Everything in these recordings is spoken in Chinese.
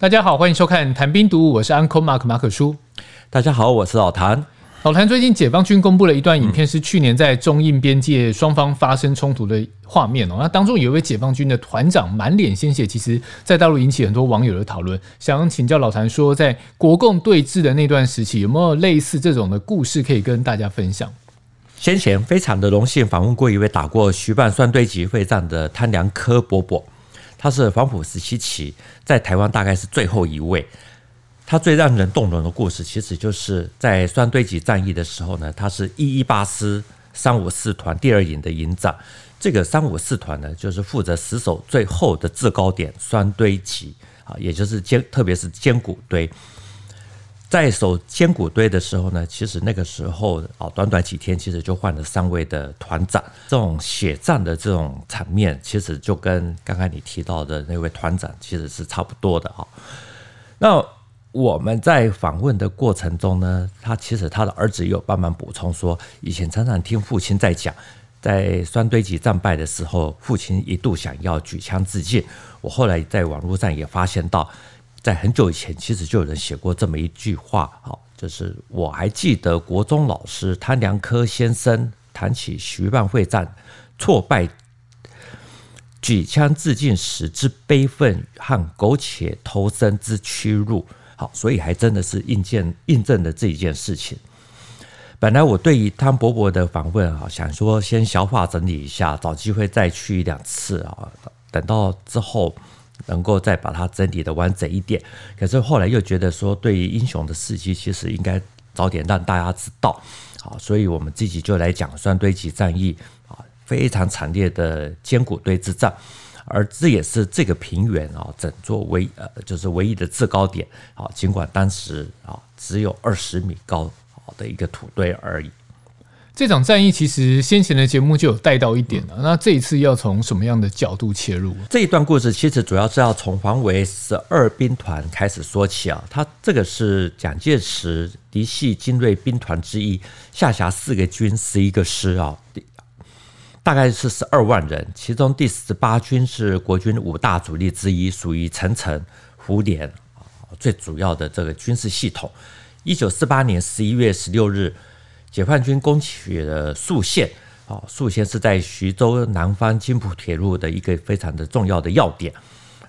大家好，欢迎收看《谈兵读武》，我是 Uncle Mark 马可叔。大家好，我是老谭。老谭最近解放军公布了一段影片，是去年在中印边界双方发生冲突的画面哦。那当中有一位解放军的团长满脸鲜血，其实在大陆引起很多网友的讨论。想请教老谭说，在国共对峙的那段时期，有没有类似这种的故事可以跟大家分享？先前非常的荣幸访问过一位打过徐蚌酸堆集会战的贪良科伯伯。他是黄埔十七期，在台湾大概是最后一位。他最让人动容的故事，其实就是在双堆集战役的时候呢，他是一一八师三五四团第二营的营长。这个三五四团呢，就是负责死守最后的制高点双堆集啊，也就是坚，特别是坚骨堆。在守尖谷堆的时候呢，其实那个时候啊，短短几天，其实就换了三位的团长。这种血战的这种场面，其实就跟刚刚你提到的那位团长其实是差不多的啊。那我们在访问的过程中呢，他其实他的儿子也有帮忙补充说，以前常常听父亲在讲，在酸堆集战败的时候，父亲一度想要举枪自尽。我后来在网络上也发现到。在很久以前，其实就有人写过这么一句话，哈，就是我还记得国中老师汤良科先生谈起徐蚌会战挫败，举枪自尽时之悲愤和苟且偷生之屈辱，好，所以还真的是印证印证了这一件事情。本来我对于汤伯伯的访问啊，想说先消化整理一下，找机会再去两次啊，等到之后。能够再把它整理的完整一点，可是后来又觉得说，对于英雄的事迹，其实应该早点让大家知道，啊，所以我们自己就来讲双堆集战役啊，非常惨烈的尖谷堆之战，而这也是这个平原啊整座唯呃就是唯一的制高点。啊，尽管当时啊只有二十米高的一个土堆而已。这场战役其实先前的节目就有带到一点了，那这一次要从什么样的角度切入？这一段故事其实主要是要从黄维十二兵团开始说起啊，他这个是蒋介石嫡系精锐兵团之一，下辖四个军十一个师啊，大概是十二万人，其中第十八军是国军五大主力之一，属于陈诚、胡琏最主要的这个军事系统。一九四八年十一月十六日。解放军攻取了宿县，哦，宿县是在徐州南方津浦铁路的一个非常的重要的要点，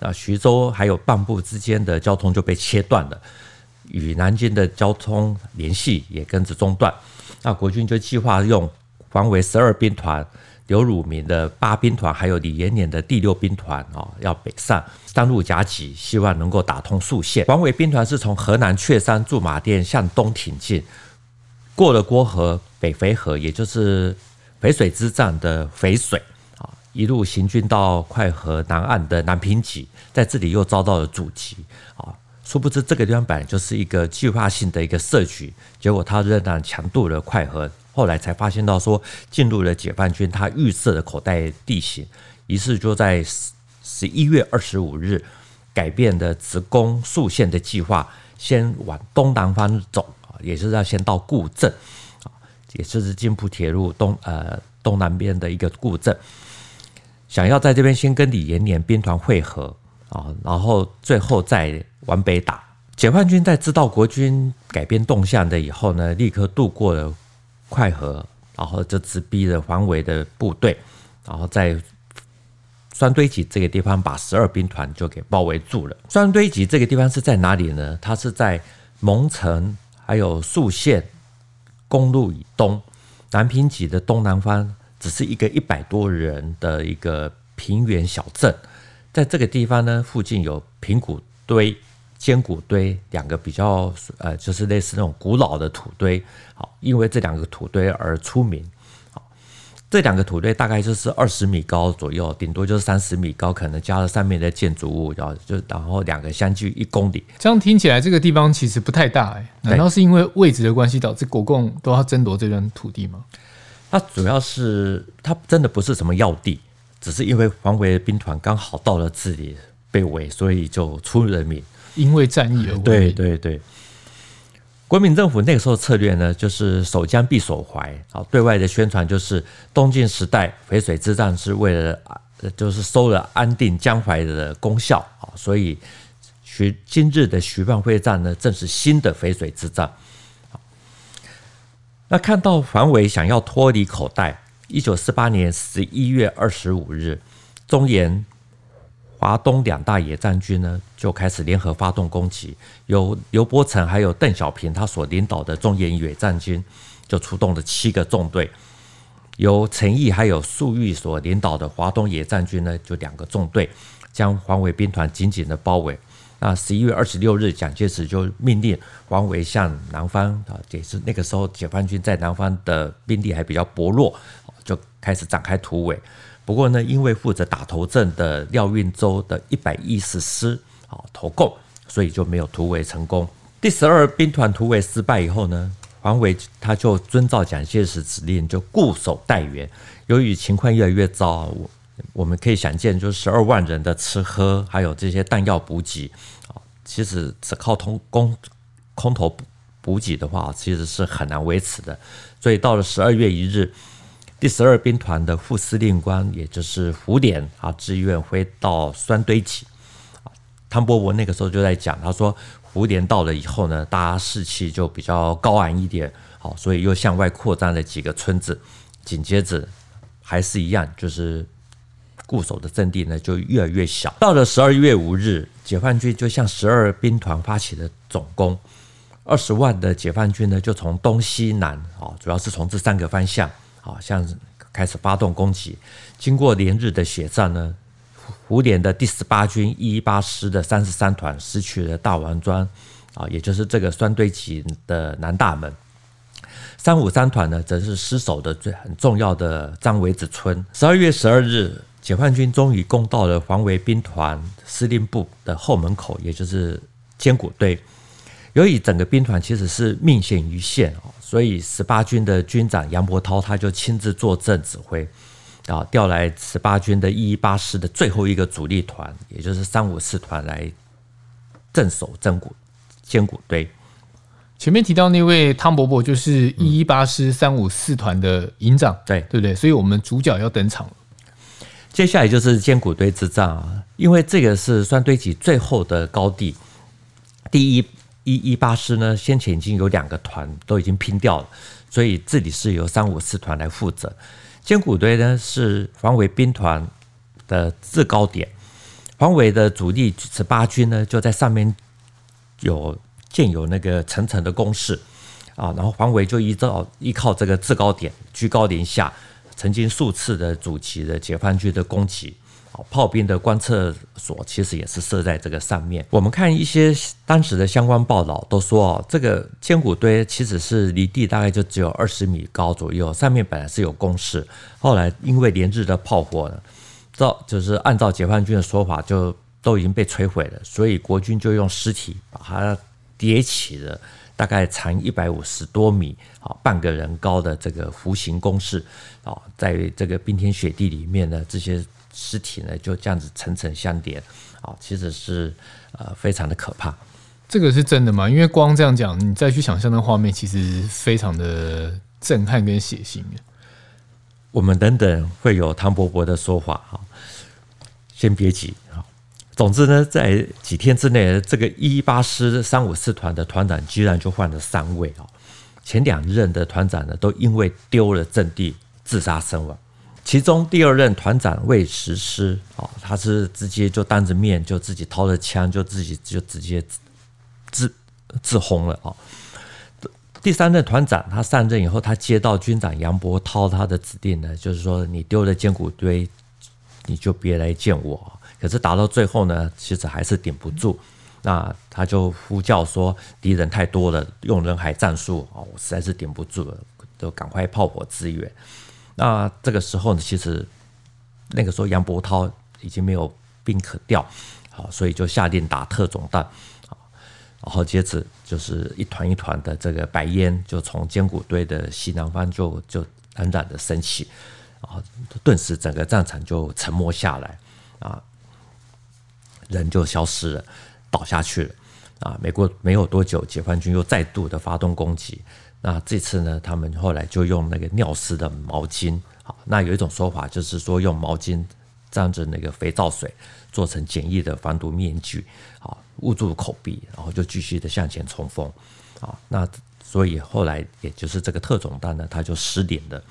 那，徐州还有蚌埠之间的交通就被切断了，与南京的交通联系也跟着中断。那国军就计划用王维十二兵团、刘汝明的八兵团，还有李延年的第六兵团，啊，要北上三路夹击，希望能够打通宿县。王维兵团是从河南确山驻马店向东挺进。过了郭河、北淝河，也就是淝水之战的淝水啊，一路行军到快河南岸的南平集，在这里又遭到了阻击啊。殊不知这个地方本来就是一个计划性的一个设局，结果他仍然强渡了快河，后来才发现到说进入了解放军他预设的口袋地形，于是就在十十一月二十五日改变了直攻宿县的计划，先往东南方走。也是要先到固镇，啊，也就是津浦铁路东呃东南边的一个固镇，想要在这边先跟李延年兵团会合啊，然后最后再往北打。解放军在知道国军改变动向的以后呢，立刻渡过了快河，然后就直逼了黄维的部队，然后在双堆集这个地方把十二兵团就给包围住了。双堆集这个地方是在哪里呢？它是在蒙城。还有宿县公路以东，南平集的东南方，只是一个一百多人的一个平原小镇。在这个地方呢，附近有平谷堆、坚谷堆两个比较呃，就是类似那种古老的土堆。好，因为这两个土堆而出名。这两个土堆大概就是二十米高左右，顶多就是三十米高，可能加了上面的建筑物，然后就然后两个相距一公里。这样听起来，这个地方其实不太大哎。难道是因为位置的关系导致国共都要争夺这段土地吗？它主要是它真的不是什么要地，只是因为黄维兵团刚好到了这里被围，所以就出人命，因为战役而围。对对对。国民政府那个时候策略呢，就是守疆必守淮。好，对外的宣传就是东晋时代淝水之战是为了，就是收了安定江淮的功效啊，所以徐今日的徐蚌会战呢，正是新的淝水之战。那看到黄维想要脱离口袋，一九四八年十一月二十五日，中原、华东两大野战军呢就开始联合发动攻击，由刘伯承还有邓小平他所领导的中原野战军就出动了七个纵队，由陈毅还有粟裕所领导的华东野战军呢就两个纵队，将黄维兵团紧紧的包围。那十一月二十六日，蒋介石就命令黄维向南方啊，也是那个时候解放军在南方的兵力还比较薄弱，就开始展开突围。不过呢，因为负责打头阵的廖运周的一百一十师啊投共，所以就没有突围成功。第十二兵团突围失败以后呢，黄维他就遵照蒋介石指令，就固守待援。由于情况越来越糟，我我们可以想见，就是十二万人的吃喝，还有这些弹药补给啊，其实只靠通空空投补给的话，其实是很难维持的。所以到了十二月一日。第十二兵团的副司令官，也就是胡典啊，自愿回到酸堆集。汤伯伯那个时候就在讲，他说胡琏到了以后呢，大家士气就比较高昂一点，好，所以又向外扩张了几个村子。紧接着还是一样，就是固守的阵地呢就越来越小。到了十二月五日，解放军就向十二兵团发起了总攻，二十万的解放军呢就从东西南啊，主要是从这三个方向。好像开始发动攻击，经过连日的血战呢，胡琏的第十八军一一八师的三十三团失去了大王庄啊，也就是这个酸堆集的南大门。三五三团呢，则是失守的最很重要的张维子村。十二月十二日，解放军终于攻到了黄维兵团司令部的后门口，也就是尖谷堆。由于整个兵团其实是命悬一线哦，所以十八军的军长杨伯涛他就亲自坐镇指挥，啊，调来十八军的一一八师的最后一个主力团，也就是三五四团来镇守真谷坚谷堆。前面提到那位汤伯伯就是一一八师三五四团的营长，对对不对？所以我们主角要登场了。接下来就是坚谷堆之战啊，因为这个是酸堆集最后的高地，第一。一一八师呢，先前已经有两个团都已经拼掉了，所以这里是由三五四团来负责。尖谷堆呢是黄维兵团的制高点，黄维的主力十八军呢就在上面有建有那个层层的工事啊，然后黄维就依照依靠这个制高点居高临下，曾经数次的阻击的解放军的攻击。炮兵的观测所其实也是设在这个上面。我们看一些当时的相关报道，都说哦，这个千古堆其实是离地大概就只有二十米高左右，上面本来是有工事，后来因为连日的炮火呢，照就是按照解放军的说法，就都已经被摧毁了，所以国军就用尸体把它叠起了，大概长一百五十多米，啊，半个人高的这个弧形工事，啊，在这个冰天雪地里面的这些。尸体呢就这样子层层相叠，啊，其实是呃非常的可怕。这个是真的吗？因为光这样讲，你再去想象那画面，其实非常的震撼跟血腥。我们等等会有汤伯伯的说法哈，先别急啊。总之呢，在几天之内，这个一一八师三五四团的团长居然就换了三位啊，前两任的团长呢都因为丢了阵地自杀身亡。其中第二任团长魏石师啊，他是直接就当着面就自己掏了枪，就自己就直接自自轰了啊。第三任团长他上任以后，他接到军长杨伯涛他的指令呢，就是说你丢了尖谷堆，你就别来见我。可是打到最后呢，其实还是顶不住，那他就呼叫说敌人太多了，用人海战术啊，我实在是顶不住了，就赶快炮火支援。那这个时候呢，其实那个时候杨伯涛已经没有兵可调，好，所以就下令打特种弹，啊然后接着就是一团一团的这个白烟就从尖谷堆的西南方就就冉冉的升起，啊，顿时整个战场就沉默下来，啊，人就消失了，倒下去了，啊，没过没有多久，解放军又再度的发动攻击。那这次呢，他们后来就用那个尿湿的毛巾，好，那有一种说法就是说用毛巾沾着那个肥皂水，做成简易的防毒面具，好，捂住口鼻，然后就继续的向前冲锋，好，那所以后来也就是这个特种弹呢，它就失联了，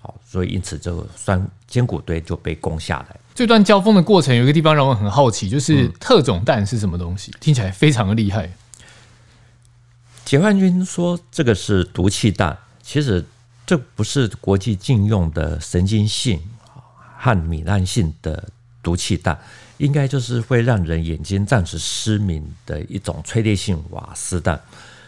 好，所以因此这个酸坚果堆就被攻下来。这段交锋的过程有一个地方让我很好奇，就是特种弹是什么东西？嗯、听起来非常的厉害。解放军说这个是毒气弹，其实这不是国际禁用的神经性和糜烂性的毒气弹，应该就是会让人眼睛暂时失明的一种催泪性瓦斯弹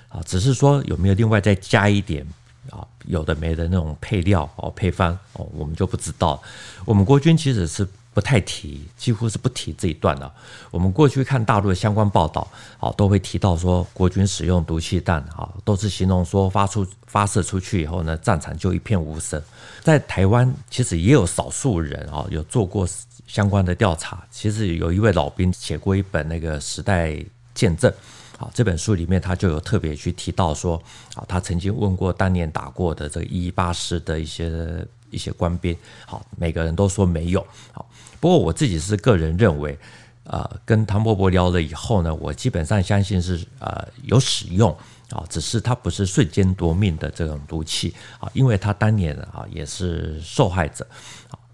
啊。只是说有没有另外再加一点啊，有的没的那种配料哦配方哦，我们就不知道。我们国军其实是。不太提，几乎是不提这一段了。我们过去看大陆的相关报道，啊，都会提到说国军使用毒气弹，啊，都是形容说发出发射出去以后呢，战场就一片无声。在台湾，其实也有少数人啊，有做过相关的调查。其实有一位老兵写过一本那个时代见证，啊，这本书里面他就有特别去提到说，啊，他曾经问过当年打过的这个一一八师的一些。一些官兵，好，每个人都说没有，好，不过我自己是个人认为，呃，跟汤伯伯聊了以后呢，我基本上相信是呃有使用。啊，只是他不是瞬间夺命的这种毒气。啊，因为他当年啊也是受害者，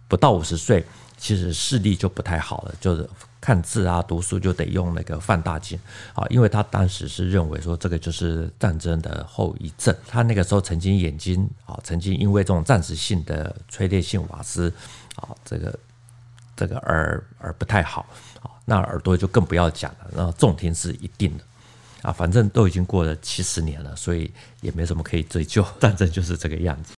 不到五十岁，其实视力就不太好了，就是。看字啊，读书就得用那个放大镜啊，因为他当时是认为说这个就是战争的后遗症。他那个时候曾经眼睛啊，曾经因为这种暂时性的催泪性瓦斯啊，这个这个耳耳不太好啊，那耳朵就更不要讲了，那重听是一定的啊，反正都已经过了七十年了，所以也没什么可以追究，战争就是这个样子。